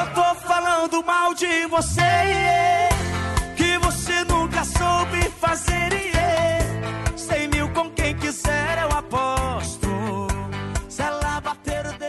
Eu tô falando mal de você, que você nunca soube fazer. Cem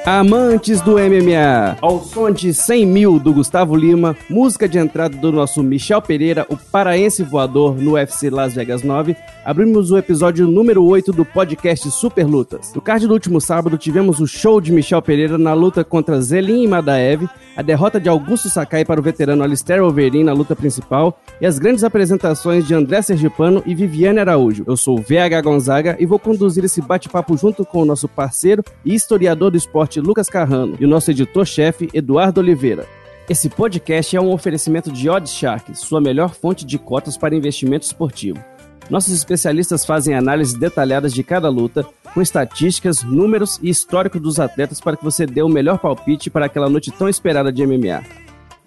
Amantes do MMA, ao som de 100 mil do Gustavo Lima, música de entrada do nosso Michel Pereira, o paraense voador no UFC Las Vegas 9, abrimos o episódio número 8 do podcast Super Lutas. No card do último sábado, tivemos o show de Michel Pereira na luta contra Zelin e Madaev, a derrota de Augusto Sakai para o veterano Alistair Overeem na luta principal e as grandes apresentações de André Sergipano e Viviane Araújo. Eu sou o VH Gonzaga e vou conduzir esse bate-papo junto com o nosso parceiro e historiador do esporte Lucas Carrano e o nosso editor-chefe Eduardo Oliveira. Esse podcast é um oferecimento de Oddshark, sua melhor fonte de cotas para investimento esportivo. Nossos especialistas fazem análises detalhadas de cada luta, com estatísticas, números e histórico dos atletas para que você dê o melhor palpite para aquela noite tão esperada de MMA.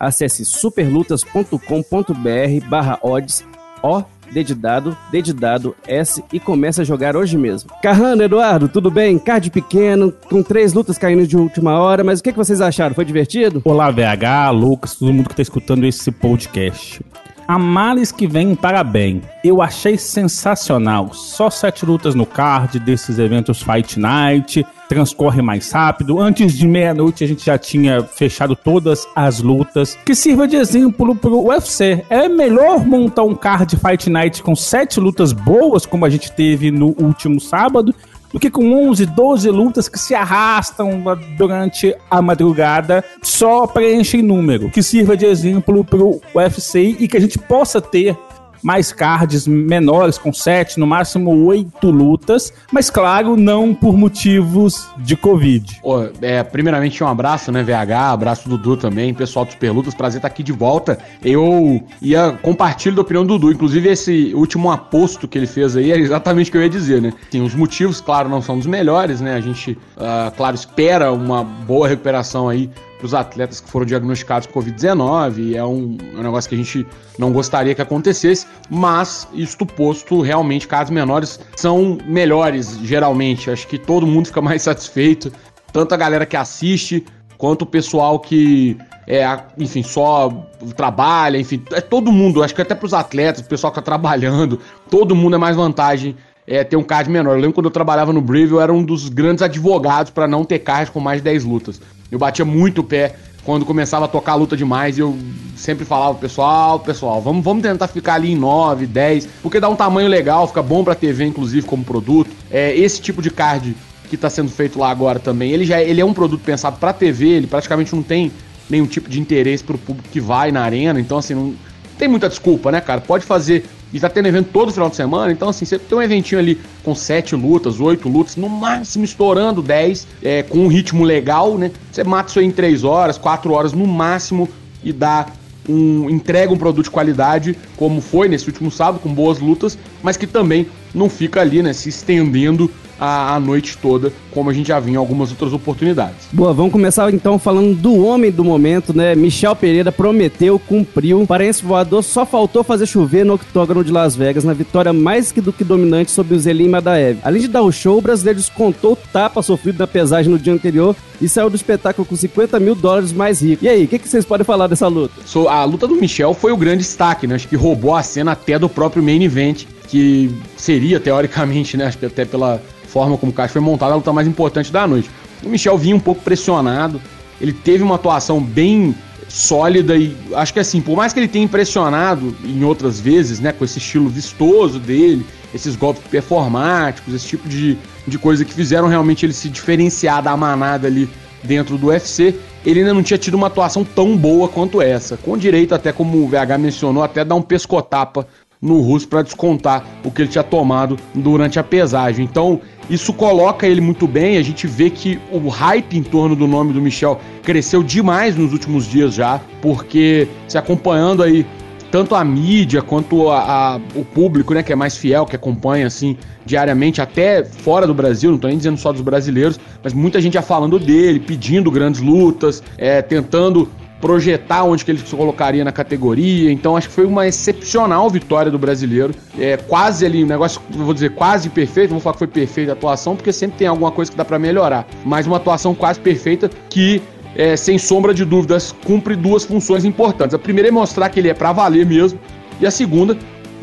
Acesse superlutas.com.br barra odds, O, D de dado, D de dado, S e comece a jogar hoje mesmo. Carrano, Eduardo, tudo bem? Card pequeno, com três lutas caindo de última hora, mas o que, que vocês acharam? Foi divertido? Olá, VH, Lucas, todo mundo que está escutando esse podcast. A males que vem para bem. Eu achei sensacional. Só sete lutas no card desses eventos Fight Night. Transcorre mais rápido. Antes de meia-noite a gente já tinha fechado todas as lutas. Que sirva de exemplo pro UFC. É melhor montar um card Fight Night com sete lutas boas, como a gente teve no último sábado, do que com 11, 12 lutas que se arrastam durante a madrugada, só preenchem número, que sirva de exemplo pro UFC e que a gente possa ter mais cards menores, com sete, no máximo oito lutas, mas claro, não por motivos de Covid. Pô, é, primeiramente um abraço, né, VH, abraço Dudu também, pessoal dos Perlutas, prazer estar aqui de volta. Eu ia compartilhar da opinião do Dudu, inclusive esse último aposto que ele fez aí é exatamente o que eu ia dizer, né? Sim, os motivos, claro, não são dos melhores, né? A gente, uh, claro, espera uma boa recuperação aí para os atletas que foram diagnosticados com Covid-19. É um, é um negócio que a gente não gostaria que acontecesse, mas isto posto, realmente casos menores são melhores, geralmente. Acho que todo mundo fica mais satisfeito, tanto a galera que assiste, quanto o pessoal que é, enfim, só trabalha, enfim, é todo mundo, acho que até para os atletas, o pessoal que está trabalhando, todo mundo é mais vantagem é, ter um card menor. Eu lembro quando eu trabalhava no Brave, eu era um dos grandes advogados para não ter card com mais de 10 lutas. Eu batia muito o pé quando começava a tocar a luta demais e eu sempre falava, pessoal, pessoal, vamos, vamos tentar ficar ali em 9, 10, porque dá um tamanho legal, fica bom pra TV, inclusive, como produto. É, esse tipo de card que tá sendo feito lá agora também, ele já ele é um produto pensado pra TV, ele praticamente não tem nenhum tipo de interesse pro público que vai na arena, então assim, não tem muita desculpa, né, cara? Pode fazer e tá tendo evento todo final de semana, então assim, você tem um eventinho ali com sete lutas, oito lutas, no máximo estourando 10, é, com um ritmo legal, né? Você mata isso aí em três horas, quatro horas no máximo e dá um, entrega um produto de qualidade, como foi nesse último sábado, com boas lutas, mas que também não fica ali, né, se estendendo a, a, noite toda, como a gente já viu em algumas outras oportunidades. Boa, vamos começar então falando do homem do momento, né? Michel Pereira prometeu, cumpriu. Paraense voador só faltou fazer chover no octógono de Las Vegas, na vitória mais que do que dominante sobre o Zelim Madaev. Além de dar o show, o brasileiro descontou o tapa sofrido na pesagem no dia anterior e saiu do espetáculo com 50 mil dólares mais rico. E aí, o que, que, vocês podem falar dessa luta? So, a luta do Michel foi o grande destaque, né? Acho que roubou a cena até do próprio main event, que seria, teoricamente, né? Acho que até pela forma como o caixa foi montado, a luta mais importante da noite. O Michel vinha um pouco pressionado, ele teve uma atuação bem sólida e acho que assim, por mais que ele tenha impressionado em outras vezes, né, com esse estilo vistoso dele, esses golpes performáticos, esse tipo de, de coisa que fizeram realmente ele se diferenciar da manada ali dentro do UFC, ele ainda não tinha tido uma atuação tão boa quanto essa. Com direito, até como o VH mencionou, até dar um pescotapa no russo para descontar o que ele tinha tomado durante a pesagem. Então, isso coloca ele muito bem. A gente vê que o hype em torno do nome do Michel cresceu demais nos últimos dias já, porque se acompanhando aí tanto a mídia quanto a, a, o público, né, que é mais fiel, que acompanha assim diariamente, até fora do Brasil, não estou nem dizendo só dos brasileiros, mas muita gente já falando dele, pedindo grandes lutas, é, tentando projetar onde que ele se colocaria na categoria. Então acho que foi uma excepcional vitória do brasileiro. É quase ali, um negócio, vou dizer, quase perfeito. Não vou falar que foi perfeita a atuação, porque sempre tem alguma coisa que dá para melhorar. Mas uma atuação quase perfeita que é, sem sombra de dúvidas, cumpre duas funções importantes. A primeira é mostrar que ele é para valer mesmo, e a segunda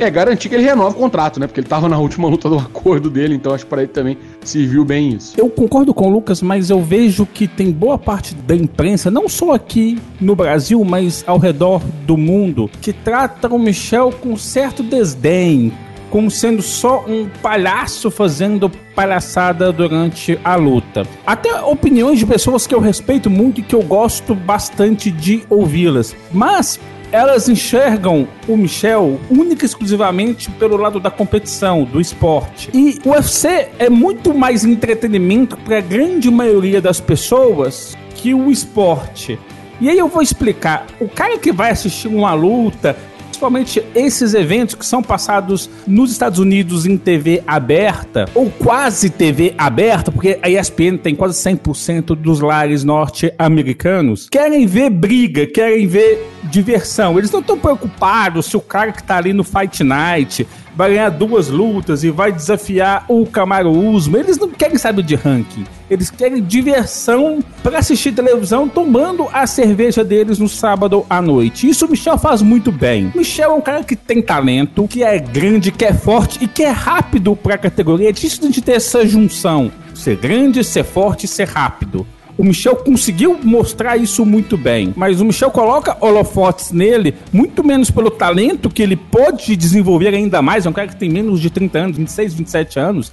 é garantir que ele renova o contrato, né? Porque ele tava na última luta do acordo dele, então acho que para ele também serviu bem isso. Eu concordo com o Lucas, mas eu vejo que tem boa parte da imprensa, não só aqui no Brasil, mas ao redor do mundo, que trata o Michel com certo desdém, como sendo só um palhaço fazendo palhaçada durante a luta. Até opiniões de pessoas que eu respeito muito e que eu gosto bastante de ouvi-las. Mas elas enxergam o Michel única e exclusivamente pelo lado da competição, do esporte. E o UFC é muito mais entretenimento para a grande maioria das pessoas que o esporte. E aí eu vou explicar. O cara que vai assistir uma luta, principalmente esses eventos que são passados nos Estados Unidos em TV aberta, ou quase TV aberta, porque a ESPN tem quase 100% dos lares norte-americanos, querem ver briga, querem ver diversão. Eles não estão preocupados se o cara que tá ali no Fight Night vai ganhar duas lutas e vai desafiar o Camaro Usman. Eles não querem saber de ranking. Eles querem diversão para assistir televisão tomando a cerveja deles no sábado à noite. Isso o Michel faz muito bem. Michel é um cara que tem talento, que é grande, que é forte e que é rápido para a categoria. É difícil de ter essa junção. Ser grande, ser forte ser rápido. O Michel conseguiu mostrar isso muito bem, mas o Michel coloca holofotes nele, muito menos pelo talento que ele pode desenvolver ainda mais. É um cara que tem menos de 30 anos, 26, 27 anos,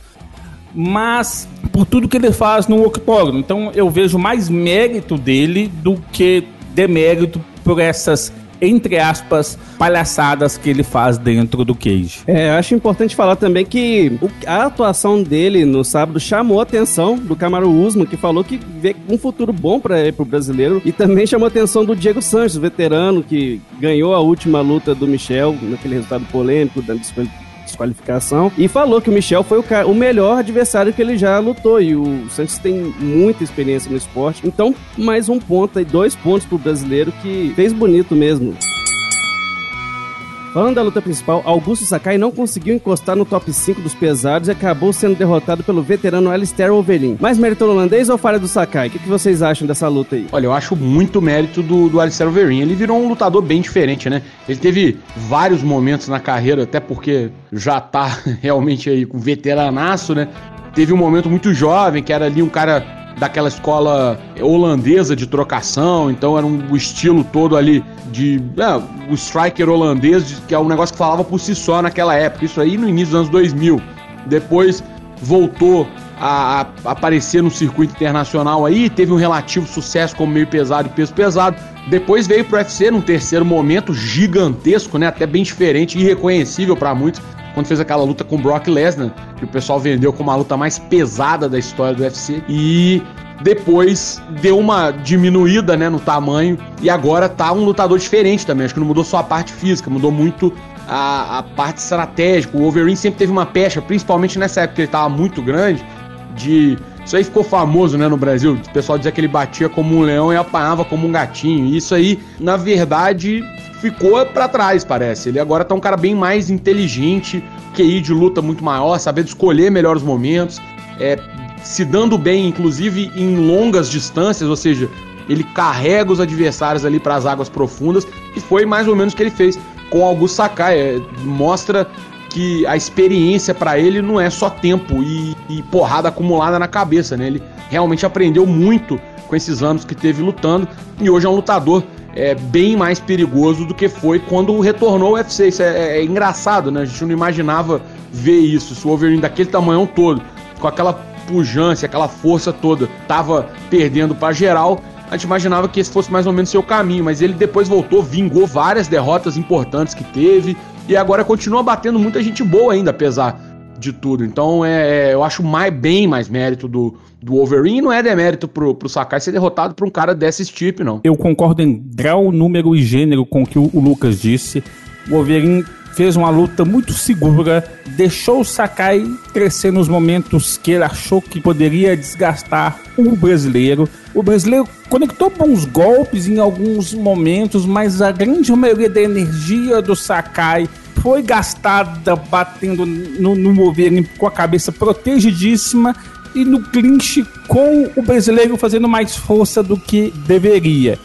mas por tudo que ele faz no octógono. Então eu vejo mais mérito dele do que demérito por essas entre aspas, palhaçadas que ele faz dentro do Cage. É, acho importante falar também que a atuação dele no sábado chamou a atenção do Camaro Usman, que falou que vê um futuro bom para o brasileiro, e também chamou a atenção do Diego Sanches, veterano, que ganhou a última luta do Michel, naquele resultado polêmico da desqualificação e falou que o Michel foi o, cara, o melhor adversário que ele já lutou e o Santos tem muita experiência no esporte. Então, mais um ponto aí, dois pontos pro brasileiro que fez bonito mesmo. Falando da luta principal, Augusto Sakai não conseguiu encostar no top 5 dos pesados e acabou sendo derrotado pelo veterano Alistair Overeem. Mais mérito holandês ou falha do Sakai? O que, que, vocês acham dessa luta aí? Olha, eu acho muito mérito do, do Alistair Overeem. Ele virou um lutador bem diferente, né? Ele teve vários momentos na carreira, até porque já tá realmente aí com veteranaço, né? Teve um momento muito jovem, que era ali um cara daquela escola holandesa de trocação, então era um, o estilo todo ali de. É, o striker holandês, que é um negócio que falava por si só naquela época, isso aí no início dos anos 2000. Depois voltou a, a, aparecer no circuito internacional aí, teve um relativo sucesso como meio pesado e peso pesado. Depois veio pro UFC num terceiro momento gigantesco, né? Até bem diferente, irreconhecível para muitos, quando fez aquela luta com Brock Lesnar, que o pessoal vendeu como a luta mais pesada da história do UFC. E depois deu uma diminuída né, no tamanho e agora tá um lutador diferente também. Acho que não mudou só a parte física, mudou muito a, a parte estratégica. O Wolverine sempre teve uma pecha, principalmente nessa época que ele tava muito grande, de. Isso aí ficou famoso, né, no Brasil. O pessoal dizia que ele batia como um leão e apanhava como um gatinho. E isso aí, na verdade, ficou para trás, parece. Ele agora tá um cara bem mais inteligente, QI de luta muito maior, sabendo escolher melhor os momentos, é, se dando bem, inclusive em longas distâncias, ou seja, ele carrega os adversários ali para as águas profundas, e foi mais ou menos o que ele fez com Augusto Sakai. É, mostra que a experiência para ele não é só tempo e, e, porrada acumulada na cabeça, né? Ele realmente aprendeu muito com esses anos que teve lutando e hoje é um lutador é, bem mais perigoso do que foi quando retornou ao UFC. Isso é, é, é, engraçado, né? A gente não imaginava ver isso. O Wolverine daquele tamanhão todo, com aquela pujança, aquela força toda, tava perdendo para geral. A gente imaginava que esse fosse mais ou menos seu caminho, mas ele depois voltou, vingou várias derrotas importantes que teve e agora continua batendo muita gente boa ainda, apesar de tudo. Então é, é eu acho mais, bem mais mérito do, do Wolverine não é demérito pro, pro Sakai ser derrotado por um cara desse tipo, não. Eu concordo em grau, número e gênero com o que o, o Lucas disse. O Wolverine fez uma luta muito segura, deixou o Sakai crescer nos momentos que ele achou que poderia desgastar o brasileiro. O brasileiro conectou bons golpes em alguns momentos, mas a grande maioria da energia do Sakai foi gastada batendo no, no com a cabeça protegidíssima e no clinch com o brasileiro fazendo mais força do que deveria.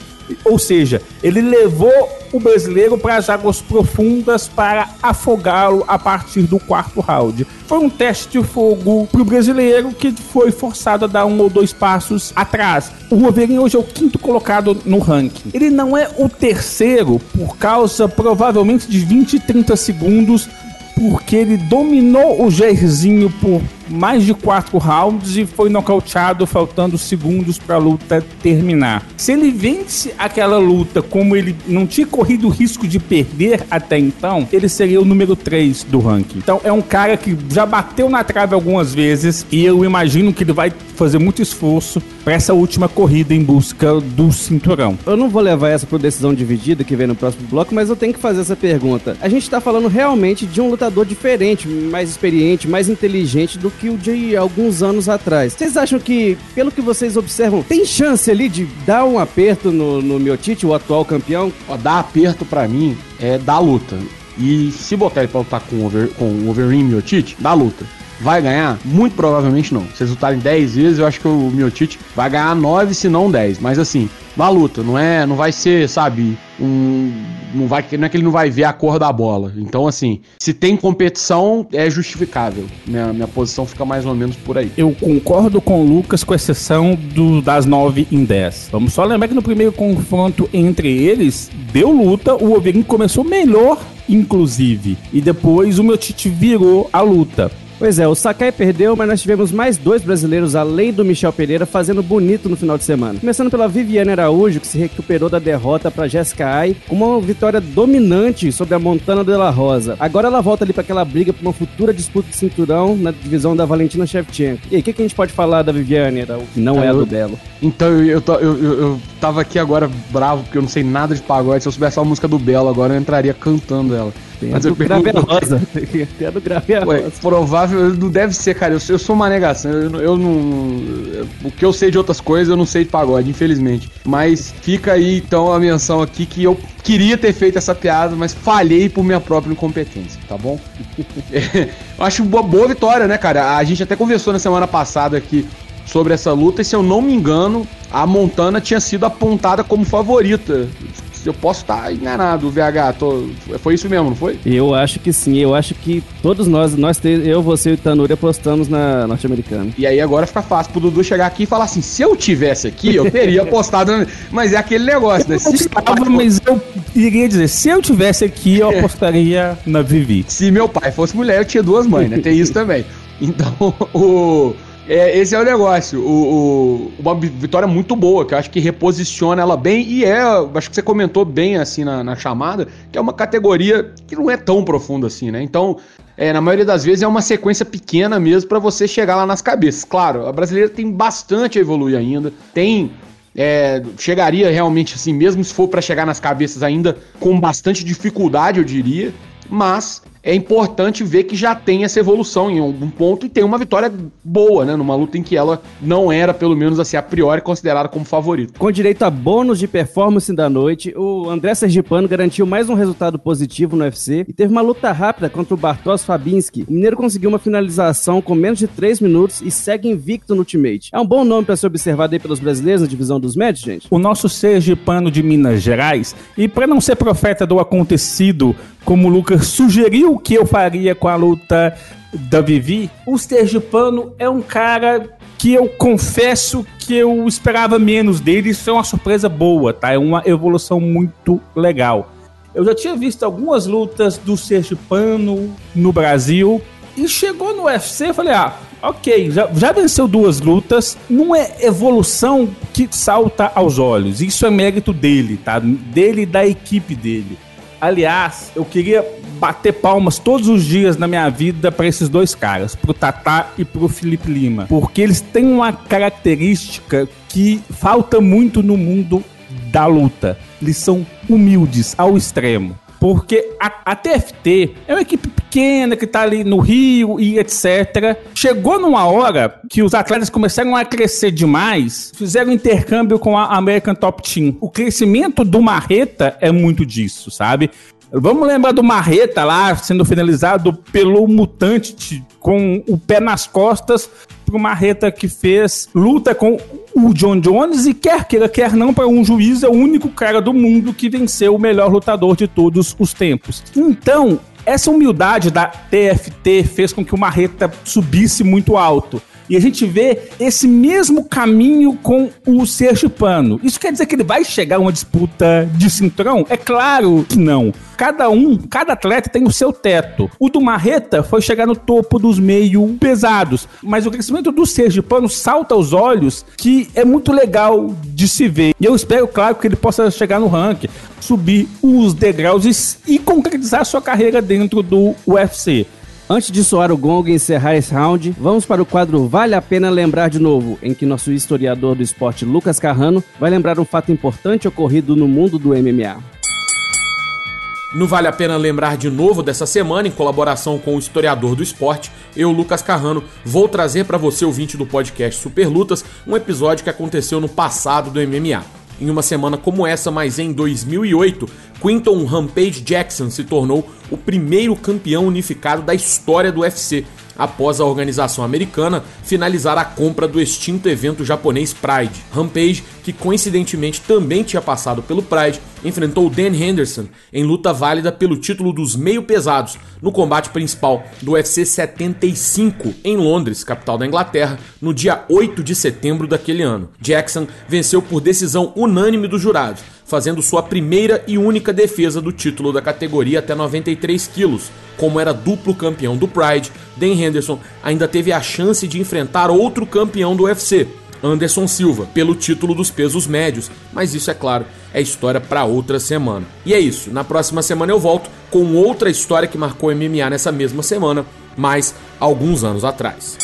Ou seja, ele levou o brasileiro para as águas profundas para afogá-lo a partir do quarto round. Foi um teste de fogo para o brasileiro que foi forçado a dar um ou dois passos atrás. O Wolverine hoje é o quinto colocado no ranking. Ele não é o terceiro por causa provavelmente de 20, 30 segundos porque ele dominou o Jairzinho por mais de quatro rounds e foi nocauteado faltando segundos para a luta terminar. Se ele vence aquela luta como ele não tinha corrido o risco de perder até então, ele seria o número 3 do ranking. Então é um cara que já bateu na trave algumas vezes e eu imagino que ele vai fazer muito esforço para essa última corrida em busca do cinturão. Eu não vou levar essa por decisão dividida que vem no próximo bloco, mas eu tenho que fazer essa pergunta. A gente tá falando realmente de um lutador diferente, mais experiente, mais inteligente do que o de alguns anos atrás. Vocês acham que, pelo que vocês observam, tem chance ali de dar um aperto no, no Miotite, o atual campeão? Ó, dar aperto para mim é dar luta. E se botar ele pra lutar com o, Over, com o Overeem Miotite, dá luta. Vai ganhar? Muito provavelmente não. Se eles lutarem 10 vezes, eu acho que o Miotite vai ganhar 9, se não 10. Mas assim, na luta, não é, não vai ser, sabe, um não vai não é que ele não vai ver a cor da bola. Então assim, se tem competição é justificável. Minha, minha posição fica mais ou menos por aí. Eu concordo com o Lucas com exceção do, das 9 em 10. Vamos só lembrar que no primeiro confronto entre eles deu luta, o Wolverine começou melhor inclusive. E depois o meu Tite virou a luta. Pois é, o Sakai perdeu, mas nós tivemos mais dois brasileiros além do Michel Pereira fazendo bonito no final de semana. Começando pela Viviane Araújo, que se recuperou da derrota para Jessica Ai, com uma vitória dominante sobre a Montana de la Rosa. Agora ela volta ali para aquela briga por uma futura disputa de cinturão na divisão da Valentina Shevchenko. E aí, o que, que, a gente pode falar da Viviane Araújo, que não é, é do Belo? Então, eu, eu, eu, eu, tava aqui agora bravo, porque eu não sei nada de pagode. Se eu soubesse a música do Belo agora, eu entraria cantando ela. Tem Mas eu grave a rosa. Tem a do grave a rosa. Provável, não deve ser, cara. Eu, eu sou uma negação. Eu, eu não. O que eu sei de outras coisas, eu não sei de pagode, infelizmente. Mas fica aí então a menção aqui que eu queria ter feito essa piada, mas falhei por minha própria incompetência, tá bom? é, acho uma boa vitória, né, cara? A gente até conversou na semana passada aqui sobre essa luta e se eu não me engano, a Montana tinha sido apontada como favorita eu posso estar tá enganado, VH. Tô, foi isso mesmo, não foi? Eu acho que sim. Eu acho que todos nós, nós eu, você e o Tanuri apostamos na norte-americana. E aí agora fica fácil pro Dudu chegar aqui e falar assim: se eu tivesse aqui, eu teria apostado. Mas é aquele negócio, né? Se estava, mas eu iria dizer: se eu tivesse aqui, eu apostaria na Vivi. Se meu pai fosse mulher, eu tinha duas mães, né? Tem isso também. Então, o. É, esse é o negócio. O, o, uma vitória muito boa, que eu acho que reposiciona ela bem. E é, acho que você comentou bem assim na, na chamada, que é uma categoria que não é tão profunda assim, né? Então, é, na maioria das vezes é uma sequência pequena mesmo para você chegar lá nas cabeças. Claro, a brasileira tem bastante a evoluir ainda. Tem. É, chegaria realmente assim, mesmo se for para chegar nas cabeças ainda, com bastante dificuldade, eu diria. Mas é importante ver que já tem essa evolução em algum ponto e tem uma vitória boa, né? Numa luta em que ela não era, pelo menos assim, a priori considerada como favorita. Com direito a bônus de performance da noite, o André Sergipano garantiu mais um resultado positivo no UFC e teve uma luta rápida contra o Bartosz Fabinski. O Mineiro conseguiu uma finalização com menos de 3 minutos e segue invicto no Ultimate. É um bom nome para ser observado aí pelos brasileiros na divisão dos médios, gente? O nosso Sergipano de Minas Gerais, e para não ser profeta do acontecido, como o Lucas sugeriu que eu faria com a luta da Vivi, o Sergipano é um cara que eu confesso que eu esperava menos dele. Isso é uma surpresa boa, tá? É uma evolução muito legal. Eu já tinha visto algumas lutas do Sergipano no Brasil e chegou no UFC e falei, ah, ok, já, já venceu duas lutas, não é evolução que salta aos olhos. Isso é mérito dele, tá? Dele e da equipe dele. Aliás, eu queria bater palmas todos os dias na minha vida para esses dois caras, pro Tatá e pro Felipe Lima, porque eles têm uma característica que falta muito no mundo da luta. Eles são humildes ao extremo. Porque a, a, TFT é uma equipe pequena que tá ali no Rio e etc. Chegou numa hora que os atletas começaram a crescer demais, fizeram intercâmbio com a American Top Team. O crescimento do Marreta é muito disso, sabe? Vamos lembrar do Marreta lá sendo finalizado pelo mutante com o pé nas costas pro Marreta que fez luta com o John Jones e quer queira, quer não, para um juiz é o único cara do mundo que venceu o melhor lutador de todos os tempos. Então, essa humildade da TFT fez com que o Marreta subisse muito alto. E a gente vê esse mesmo caminho com o Sergipano. Isso quer dizer que ele vai chegar a uma disputa de cinturão? É claro que não. Cada um, cada atleta tem o seu teto. O do Marreta foi chegar no topo dos meio pesados. Mas o crescimento do Sergipano salta aos olhos que é muito legal de se ver. E eu espero, claro, que ele possa chegar no ranking, subir os degraus e, e concretizar sua carreira dentro do UFC. Antes de soar o gong e encerrar esse round, vamos para o quadro Vale a Pena Lembrar de Novo, em que nosso historiador do esporte Lucas Carrano vai lembrar um fato importante ocorrido no mundo do MMA. No Vale a Pena Lembrar de Novo dessa semana, em colaboração com o historiador do esporte, eu, Lucas Carrano, vou trazer para você, ouvinte do podcast Super Lutas, um episódio que aconteceu no passado do MMA. Em uma semana como essa, mas em 2008, Quinton Rampage Jackson se tornou o primeiro campeão unificado da história do UFC, após a organização americana finalizar a compra do extinto evento japonês Pride. Rampage, que coincidentemente também tinha passado pelo Pride, enfrentou Dan Henderson em luta válida pelo título dos meio pesados no combate principal do UFC 75 em Londres, capital da Inglaterra, no dia 8 de setembro daquele ano. Jackson venceu por decisão unânime dos jurados, fazendo sua primeira e única defesa do título da categoria até 93 quilos. Como era duplo campeão do Pride, Dan Henderson ainda teve a chance de enfrentar outro campeão do UFC, Anderson Silva, pelo título dos pesos médios, mas isso é claro, é história para outra semana. E é isso, na próxima semana eu volto com outra história que marcou MMA nessa mesma semana, mas alguns anos atrás.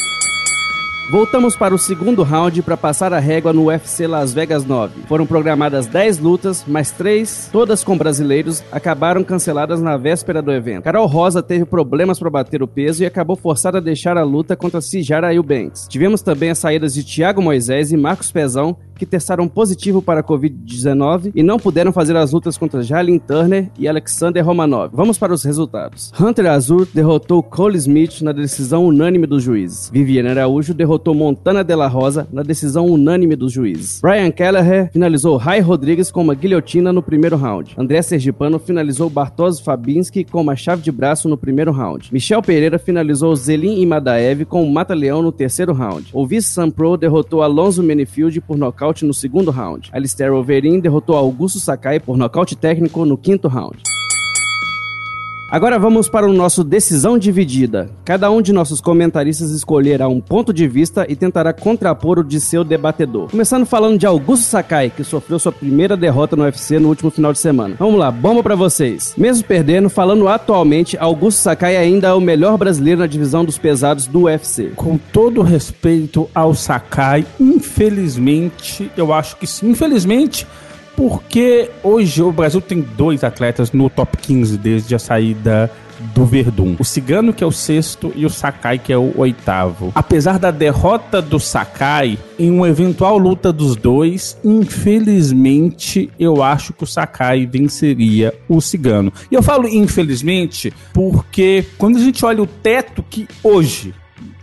Voltamos para o segundo round para passar a régua no UFC Las Vegas 9. Foram programadas 10 lutas, mas 3, todas com brasileiros, acabaram canceladas na véspera do evento. Carol Rosa teve problemas para bater o peso e acabou forçada a deixar a luta contra Cijara Eubanks. Tivemos também as saídas de Thiago Moisés e Marcos Pezão, que testaram positivo para a Covid-19 e não puderam fazer as lutas contra Jalin Turner e Alexander Romanov. Vamos para os resultados. Hunter Azur derrotou Cole Smith na decisão unânime dos juízes. Viviane Araújo derrotou Montana de la Rosa na decisão unânime dos juízes. Brian Kelleher finalizou Rai Rodrigues com uma guilhotina no primeiro round. André Sergipano finalizou Bartosz Fabinski com uma chave de braço no primeiro round. Michel Pereira finalizou Zelin Imadaev com um mata-leão no terceiro round. O vice Sam Pro derrotou Alonso Menifield por nocaute nocaute no segundo round. Alistair Overeem derrotou Augusto Sakai por nocaute técnico no quinto round. Agora vamos para o nosso decisão dividida. Cada um de nossos comentaristas escolherá um ponto de vista e tentará contrapor o de seu debatedor. Começando falando de Augusto Sakai, que sofreu sua primeira derrota no UFC no último final de semana. Vamos lá, bomba para vocês. Mesmo perdendo, falando atualmente, Augusto Sakai ainda é o melhor brasileiro na divisão dos pesados do UFC. Com todo respeito ao Sakai, infelizmente, eu acho que sim. Infelizmente, porque hoje o Brasil tem dois atletas no top 15 desde a saída do Verdun. O Cigano, que é o sexto, e o Sakai, que é o oitavo. Apesar da derrota do Sakai, em uma eventual luta dos dois, infelizmente, eu acho que o Sakai venceria o Cigano. E eu falo infelizmente porque quando a gente olha o teto que hoje,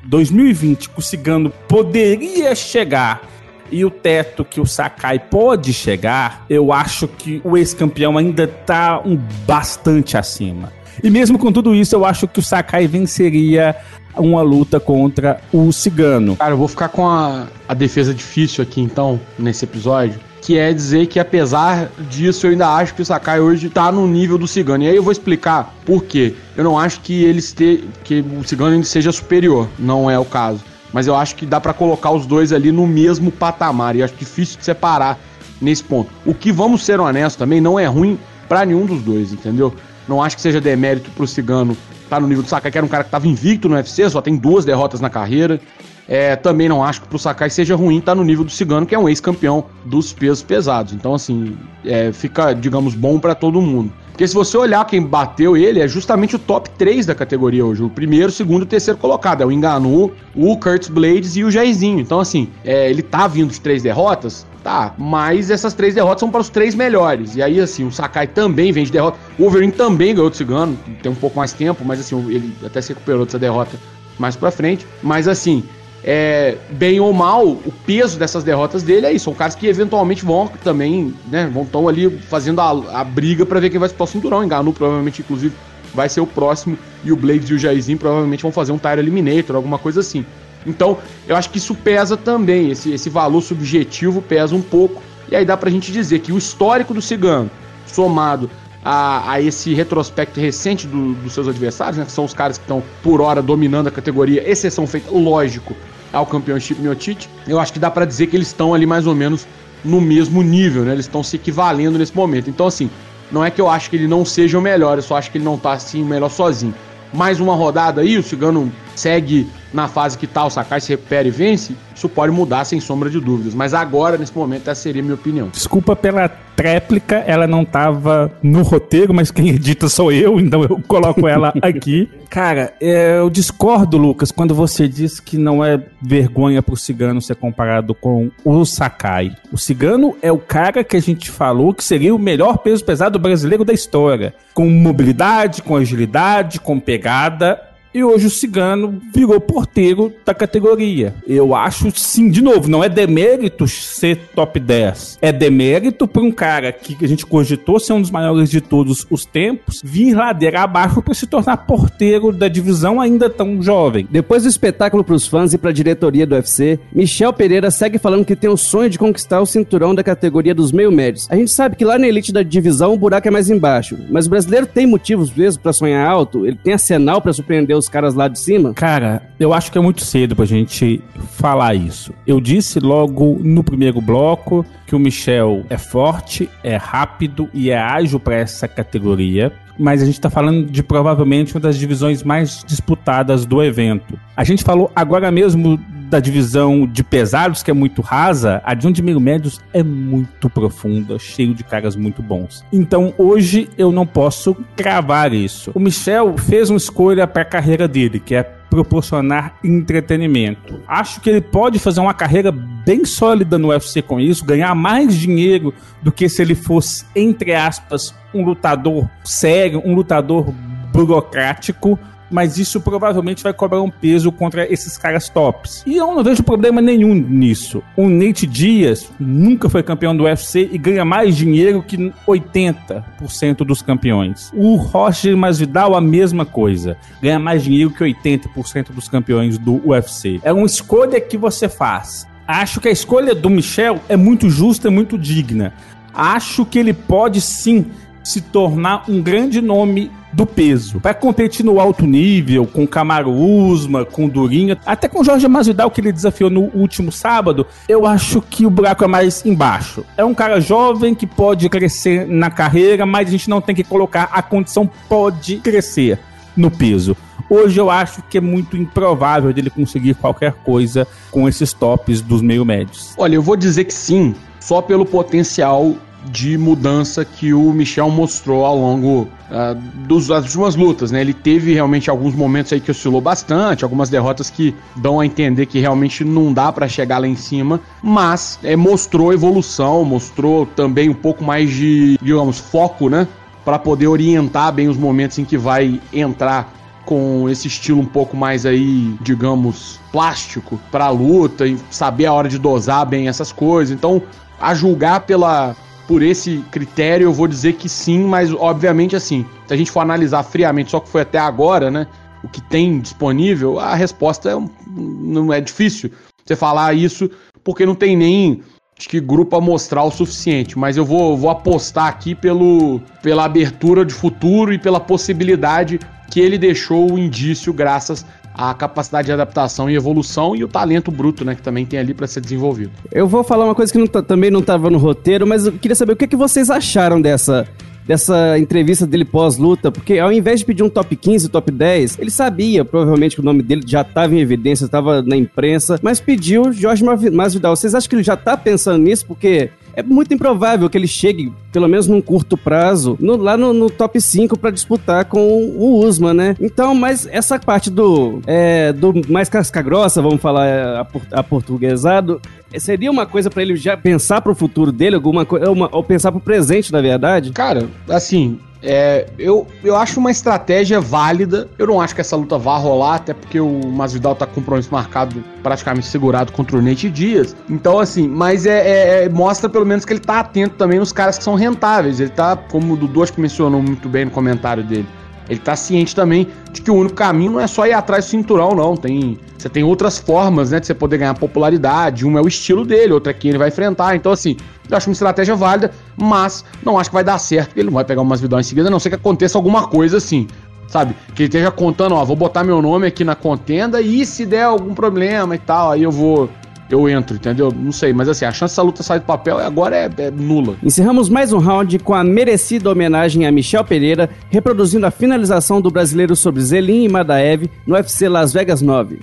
2020, que o Cigano poderia chegar e o teto que o Sakai pode chegar, eu acho que o ex-campeão ainda está um bastante acima. E mesmo com tudo isso, eu acho que o Sakai venceria uma luta contra o Cigano. Cara, eu vou ficar com a, a defesa difícil aqui então, nesse episódio. Que é dizer que apesar disso, eu ainda acho que o Sakai hoje tá no nível do Cigano. E aí eu vou explicar por quê. Eu não acho que ele este, que o Cigano ainda seja superior. Não é o caso mas eu acho que dá para colocar os dois ali no mesmo patamar e acho difícil de separar nesse ponto. O que vamos ser honestos também não é ruim para nenhum dos dois, entendeu? Não acho que seja demérito pro Cigano tá no nível do Sakai, que era um cara que tava invicto no UFC, só tem duas derrotas na carreira. É, também não acho que pro Sakai seja ruim tá no nível do Cigano, que é um ex-campeão dos pesos pesados. Então, assim, é, fica, digamos, bom para todo mundo. Porque se você olhar quem bateu ele, é justamente o top 3 da categoria hoje. O primeiro, segundo e terceiro colocado. É o Enganu, o Curtis Blades e o Jairzinho. Então, assim, é, ele tá vindo de três derrotas, Tá, mas essas três derrotas são para os três melhores. E aí, assim, o Sakai também vem de derrota. O Wolverine também ganhou do Cigano, tem um pouco mais tempo, mas assim, ele até se recuperou dessa derrota mais pra frente. Mas assim, é, bem ou mal, o peso dessas derrotas dele é isso. São caras que eventualmente vão também, né? Vão estão ali fazendo a, a briga para ver quem vai disputar o cinturão. Enganu provavelmente, inclusive, vai ser o próximo. E o Blades e o Jairzinho provavelmente vão fazer um Tire Eliminator, alguma coisa assim. Então, eu acho que isso pesa também. Esse, esse valor subjetivo pesa um pouco. E aí dá pra gente dizer que o histórico do Cigano, somado a, a esse retrospecto recente do, dos seus adversários, né, que são os caras que estão por hora dominando a categoria, exceção feita, lógico, ao campeão Chip Miotite, eu acho que dá para dizer que eles estão ali mais ou menos no mesmo nível, né? Eles estão se equivalendo nesse momento. Então, assim, não é que eu acho que ele não seja o melhor, eu só acho que ele não tá assim o melhor sozinho. Mais uma rodada aí, o Cigano segue na fase que tá, o Sakai se recupera e vence, isso pode mudar sem sombra de dúvidas. Mas agora, nesse momento, essa seria a minha opinião. Desculpa pela tréplica, ela não tava no roteiro, mas quem edita sou eu, então eu coloco ela aqui. Cara, é, eu discordo, Lucas, quando você diz que não é vergonha pro cigano ser comparado com o Sakai. O cigano é o cara que a gente falou que seria o melhor peso pesado brasileiro da história. Com mobilidade, com agilidade, com pegada e hoje o Cigano virou porteiro da categoria. Eu acho, sim, de novo, não é demérito ser top 10. É demérito para um cara que a gente cogitou ser um dos maiores de todos os tempos vir ladeira abaixo para se tornar porteiro da divisão ainda tão jovem. Depois do espetáculo para os fãs e para a diretoria do UFC, Michel Pereira segue falando que tem o sonho de conquistar o cinturão da categoria dos meio médios. A gente sabe que lá na elite da divisão o buraco é mais embaixo, mas o brasileiro tem motivos mesmo para sonhar alto, ele tem arsenal para surpreender os os caras lá de cima? Cara, eu acho que é muito cedo pra gente falar isso. Eu disse logo no primeiro bloco que o Michel é forte, é rápido e é ágil para essa categoria mas a gente está falando de provavelmente uma das divisões mais disputadas do evento. A gente falou agora mesmo da divisão de pesados, que é muito rasa, a divisão de meio médios é muito profunda, cheio de caras muito bons. Então hoje eu não posso cravar isso. O Michel fez uma escolha para a carreira dele, que é proporcionar entretenimento. Acho que ele pode fazer uma carreira bem sólida no UFC com isso, ganhar mais dinheiro do que se ele fosse, entre aspas, um lutador sério, um lutador burocrático mas isso provavelmente vai cobrar um peso contra esses caras tops. E eu não vejo problema nenhum nisso. O Nate Dias nunca foi campeão do UFC e ganha mais dinheiro que 80% dos campeões. O Roger Masvidal, a mesma coisa. Ganha mais dinheiro que 80% dos campeões do UFC. É uma escolha que você faz. Acho que a escolha do Michel é muito justa e muito digna. Acho que ele pode sim se tornar um grande nome do peso. Vai competir no alto nível, com Camaro Usma, com Durinho, até com Jorge Masvidal, que ele desafiou no último sábado, eu acho que o buraco é mais embaixo. É um cara jovem que pode crescer na carreira, mas a gente não tem que colocar a condição pode crescer no peso. Hoje eu acho que é muito improvável dele conseguir qualquer coisa com esses tops dos meio médios. Olha, eu vou dizer que sim, só pelo potencial de mudança que o Michel mostrou ao longo uh, dos, das últimas lutas, né? Ele teve realmente alguns momentos aí que oscilou bastante, algumas derrotas que dão a entender que realmente não dá para chegar lá em cima, mas é, mostrou evolução, mostrou também um pouco mais de, digamos, foco, né? Para poder orientar bem os momentos em que vai entrar com esse estilo um pouco mais aí, digamos, plástico para a luta e saber a hora de dosar bem essas coisas. Então, a julgar pela por esse critério, eu vou dizer que sim, mas obviamente assim, se a gente for analisar friamente só que foi até agora, né? O que tem disponível, a resposta é, não é difícil você falar isso, porque não tem nem acho que grupo a mostrar o suficiente, mas eu vou, vou apostar aqui pelo, pela abertura de futuro e pela possibilidade que ele deixou o indício graças a capacidade de adaptação e evolução e o talento bruto, né, que também tem ali para ser desenvolvido. Eu vou falar uma coisa que não tá, também não estava no roteiro, mas eu queria saber o que, é que vocês acharam dessa dessa entrevista dele pós-luta, porque ao invés de pedir um top 15, top 10, ele sabia provavelmente que o nome dele já estava em evidência, estava na imprensa, mas pediu Jorge Masvidal. Vocês acham que ele já está pensando nisso? Porque é muito improvável que ele chegue, pelo menos num curto prazo, no, lá no, no, top 5 para disputar com o Usman, né? Então, mas essa parte do, é, do mais casca-grossa, vamos falar é, aportuguesado, seria uma coisa para ele já pensar pro futuro dele, alguma coisa, ou pensar pro presente, na verdade? Cara, assim, É, eu, eu acho uma estratégia válida. Eu não acho que essa luta vá rolar, até porque o Masvidal tá com compromisso marcado praticamente segurado contra o Nate Dias. Então, assim, mas é, é, é, mostra pelo menos que ele tá atento também nos caras que são rentáveis. Ele tá, como o Dudu acho que mencionou muito bem no comentário dele, ele tá ciente também de que o único caminho não é só ir atrás do cinturão, não. Tem, você tem outras formas, né, de você poder ganhar popularidade. Um é o estilo dele, outro é quem ele vai enfrentar. Então, assim, eu acho uma estratégia válida, mas não acho que vai dar certo, porque ele não vai pegar umas vidas em seguida, a não ser que aconteça alguma coisa assim. Sabe? Que ele esteja contando, ó, vou botar meu nome aqui na contenda e se der algum problema e tal, aí eu vou eu entro, entendeu? Não sei, mas assim, a chance dessa luta sair do papel agora é, é, nula. Encerramos mais um round com a merecida homenagem a Michel Pereira, reproduzindo a finalização do brasileiro sobre Zelin e Madaev no UFC Las Vegas 9.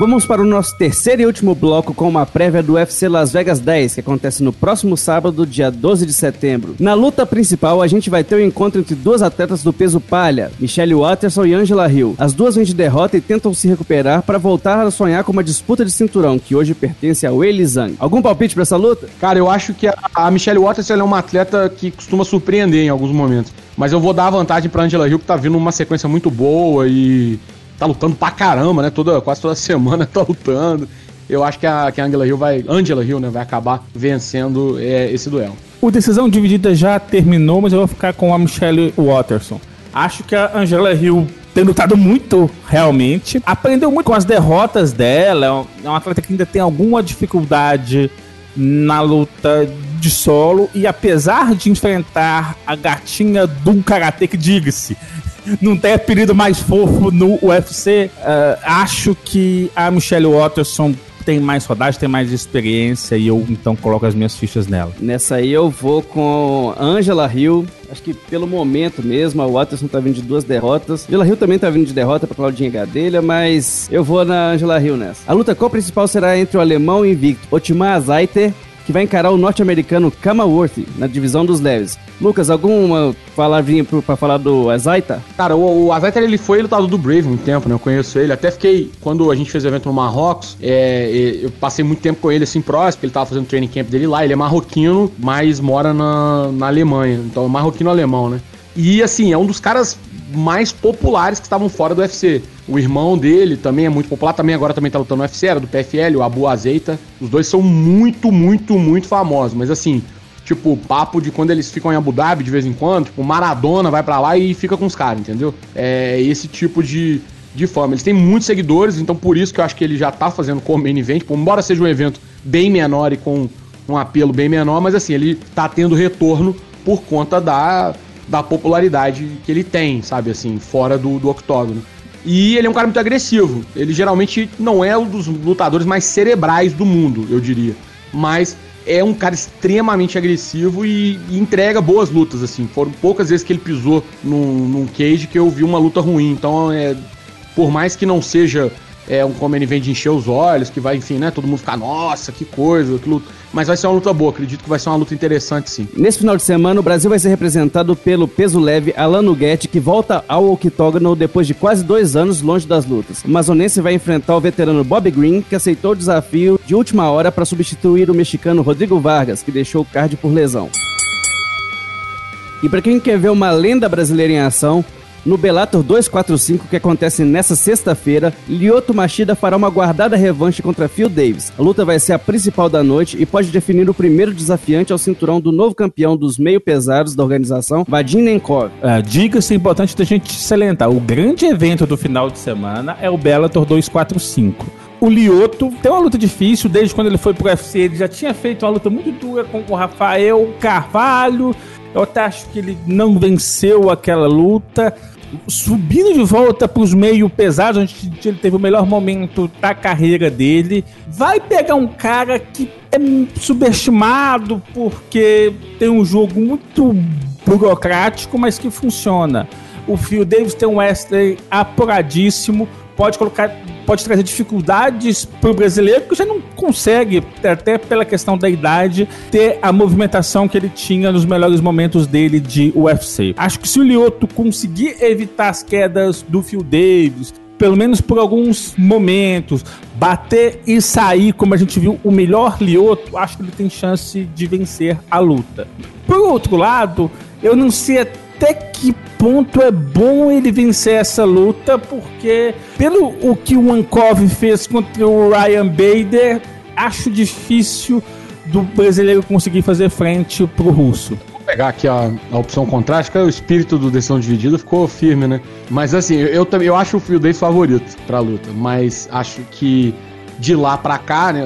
Vamos para o nosso terceiro e último bloco com uma prévia do UFC Las Vegas 10, que acontece no próximo sábado, dia 12 de setembro. Na luta principal, a gente vai ter o um encontro entre duas atletas do peso palha, Michelle Watterson e Angela Hill. As duas vêm de derrota e tentam se recuperar para voltar a sonhar com uma disputa de cinturão, que hoje pertence ao Eli Zhang. Algum palpite para essa luta? Cara, eu acho que a Michelle Watterson é uma atleta que costuma surpreender em alguns momentos. Mas eu vou dar a vantagem para Angela Hill, que tá vindo uma sequência muito boa e tá lutando pra caramba, né? Toda, quase toda semana tá lutando. Eu acho que a, que a Angela Hill vai. Angela Hill, né? Vai acabar vencendo é, esse duelo. O decisão dividida já terminou, mas eu vou ficar com a Michelle Watterson. Acho que a Angela Hill tem lutado muito, realmente. Aprendeu muito com as derrotas dela. É uma atleta que ainda tem alguma dificuldade na luta de solo. E apesar de enfrentar a gatinha do karatê, que diga-se, não tem apelido mais fofo no UFC. Uh, eh, acho que a Michelle Watterson tem mais rodagem, tem mais experiência e eu então coloco as minhas fichas nela. Nessa aí eu vou com Angela Hill. Acho que pelo momento mesmo, a Watterson tá vindo de duas derrotas. Angela Hill também tá vindo de derrota pra Claudinha Gadelha, mas eu vou na Angela Hill nessa. A luta co-principal será entre o alemão invicto Otmar Zaiter que vai encarar o norte-americano Kamaworthy na divisão dos leves. Lucas, alguma palavrinha para falar do Azaita? Cara, o, o Azaita ele foi lutador do Brave um tempo, né? Eu conheço ele. Até fiquei, quando a gente fez o evento no Marrocos, é, eu passei muito tempo com ele assim próximo, ele tava fazendo o training camp dele lá. Ele é marroquino, mas mora na, na Alemanha. Então, marroquino-alemão, né? E assim, é um dos caras mais populares que estavam fora do UFC. O irmão dele também é muito popular, também agora também tá lutando no UFC, era do PFL, o Abu Azeita. Os dois são muito, muito, muito famosos, mas assim, tipo, papo de quando eles ficam em Abu Dhabi de vez em quando, tipo, Maradona vai para lá e fica com os caras, entendeu? É esse tipo de, de fama. Eles têm muitos seguidores, então por isso que eu acho que ele já tá fazendo como main event, tipo, embora seja um evento bem menor e com um apelo bem menor, mas assim, ele tá tendo retorno por conta da da popularidade que ele tem, sabe, assim, fora do, do octógono. E ele é um cara muito agressivo. Ele geralmente não é um dos lutadores mais cerebrais do mundo, eu diria. Mas é um cara extremamente agressivo e, e entrega boas lutas, assim. Foram poucas vezes que ele pisou num, num cage que eu vi uma luta ruim. Então, é, por mais que não seja é um como ele vem de encher os olhos, que vai, enfim, né? Todo mundo ficar, nossa, que coisa, que luta. Mas vai ser uma luta boa, acredito que vai ser uma luta interessante, sim. Nesse final de semana, o Brasil vai ser representado pelo peso leve Alan Nuguete, que volta ao octógono depois de quase dois anos longe das lutas. O Mazonense vai enfrentar o veterano Bob Green, que aceitou o desafio de última hora para substituir o mexicano Rodrigo Vargas, que deixou o card por lesão. E para quem quer ver uma lenda brasileira em ação, no Bellator 245, que acontece nessa sexta-feira, Lyoto Machida fará uma guardada revanche contra Phil Davis. A luta vai ser a principal da noite e pode definir o primeiro desafiante ao cinturão do novo campeão dos meio pesados da organização, Vadim Nenkov. É, Diga-se importante da gente salientar, o grande evento do final de semana é o Bellator 245 o Lioto tem uma luta difícil, desde quando ele foi pro UFC, ele já tinha feito uma luta muito dura com o Rafael Carvalho. Eu até acho que ele não venceu aquela luta subindo de volta para os meio pesados, onde ele teve o melhor momento da carreira dele. Vai pegar um cara que é subestimado porque tem um jogo muito burocrático, mas que funciona. O Phil Davis tem um Wesley apuradíssimo, pode colocar, pode trazer dificuldades para o brasileiro, porque já não consegue, até pela questão da idade, ter a movimentação que ele tinha nos melhores momentos dele de UFC. Acho que se o Lioto conseguir evitar as quedas do Phil Davis, pelo menos por alguns momentos, bater e sair, como a gente viu, o melhor Lioto, acho que ele tem chance de vencer a luta. Por outro lado, eu não sei até que ponto é bom ele vencer essa luta, porque pelo o que o Ankov fez contra o Ryan Bader, acho difícil do brasileiro conseguir fazer frente pro russo pegar aqui a, a opção que é o espírito do decisão dividida ficou firme, né? Mas assim, eu também eu acho o Phil Davis favorito pra luta, mas acho que de lá pra cá, né?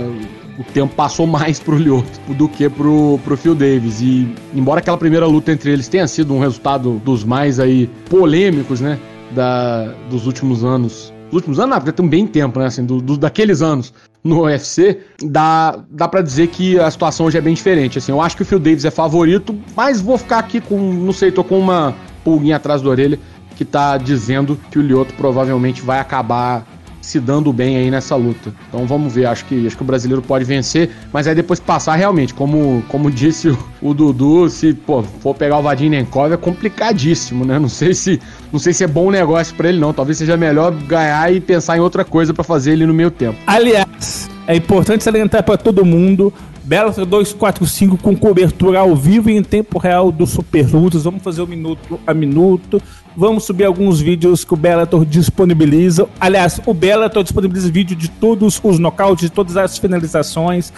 O tempo passou mais pro Lyoto do que pro, pro Phil Davis. E embora aquela primeira luta entre eles tenha sido um resultado dos mais aí polêmicos, né? Da, dos últimos anos. Dos últimos anos, não, porque tem bem tempo, né? Assim, do, do, daqueles anos no UFC, dá, dá para dizer que a situação hoje é bem diferente. Assim, eu acho que o Phil Davis é favorito, mas vou ficar aqui com, não sei, tô com uma pulguinha atrás da orelha que tá dizendo que o Lioto provavelmente vai acabar se dando bem aí nessa luta. Então vamos ver, acho que, acho que o brasileiro pode vencer, mas aí depois passar realmente, como, como disse o, o Dudu, se pô, for pegar o Vadim Nenkov é complicadíssimo, né? Não sei se não sei se é bom negócio para ele não, talvez seja melhor ganhar e pensar em outra coisa para fazer ele no meio tempo. Aliás, é importante salientar para todo mundo Bellator 245 com cobertura ao vivo e em tempo real do Super Lutas. Vamos fazer o um minuto a minuto. Vamos subir alguns vídeos que o Bellator disponibiliza. Aliás, o Bellator disponibiliza vídeo de todos os nocautes, de todas as finalizações.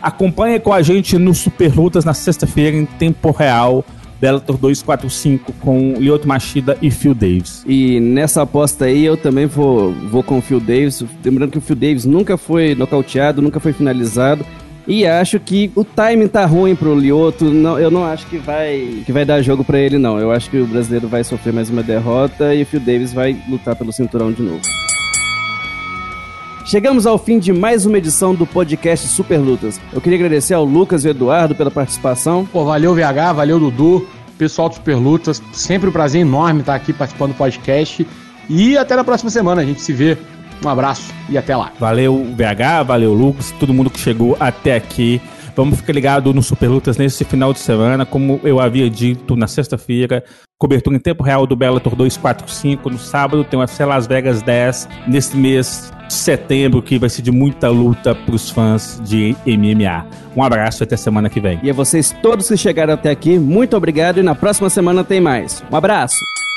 Acompanhe com a gente no Super Lutas na sexta-feira em tempo real. Bellator 245 com Lyoto Machida e Phil Davis. E nessa aposta aí eu também vou, vou com o Phil Davis. Lembrando que o Phil Davis nunca foi nocauteado, nunca foi finalizado. E acho que o timing tá ruim pro Lioto. Não, eu não acho que vai, que vai dar jogo para ele, não. Eu acho que o brasileiro vai sofrer mais uma derrota e o Phil Davis vai lutar pelo cinturão de novo. Chegamos ao fim de mais uma edição do podcast Super Lutas. Eu queria agradecer ao Lucas e ao Eduardo pela participação. Pô, valeu VH, valeu Dudu, pessoal do Super Lutas. Sempre um prazer enorme estar aqui participando do podcast. E até na próxima semana. A gente se vê um abraço e até lá. Valeu, BH, valeu, Lucas, todo mundo que chegou até aqui. Vamos ficar ligado no Super Lutas nesse final de semana, como eu havia dito na sexta-feira. Cobertura em tempo real do Bellator 245. No sábado tem o UFC Las Vegas 10. Nesse mês de setembro, que vai ser de muita luta para os fãs de MMA. Um abraço e até semana que vem. E a vocês todos que chegaram até aqui, muito obrigado e na próxima semana tem mais. Um abraço!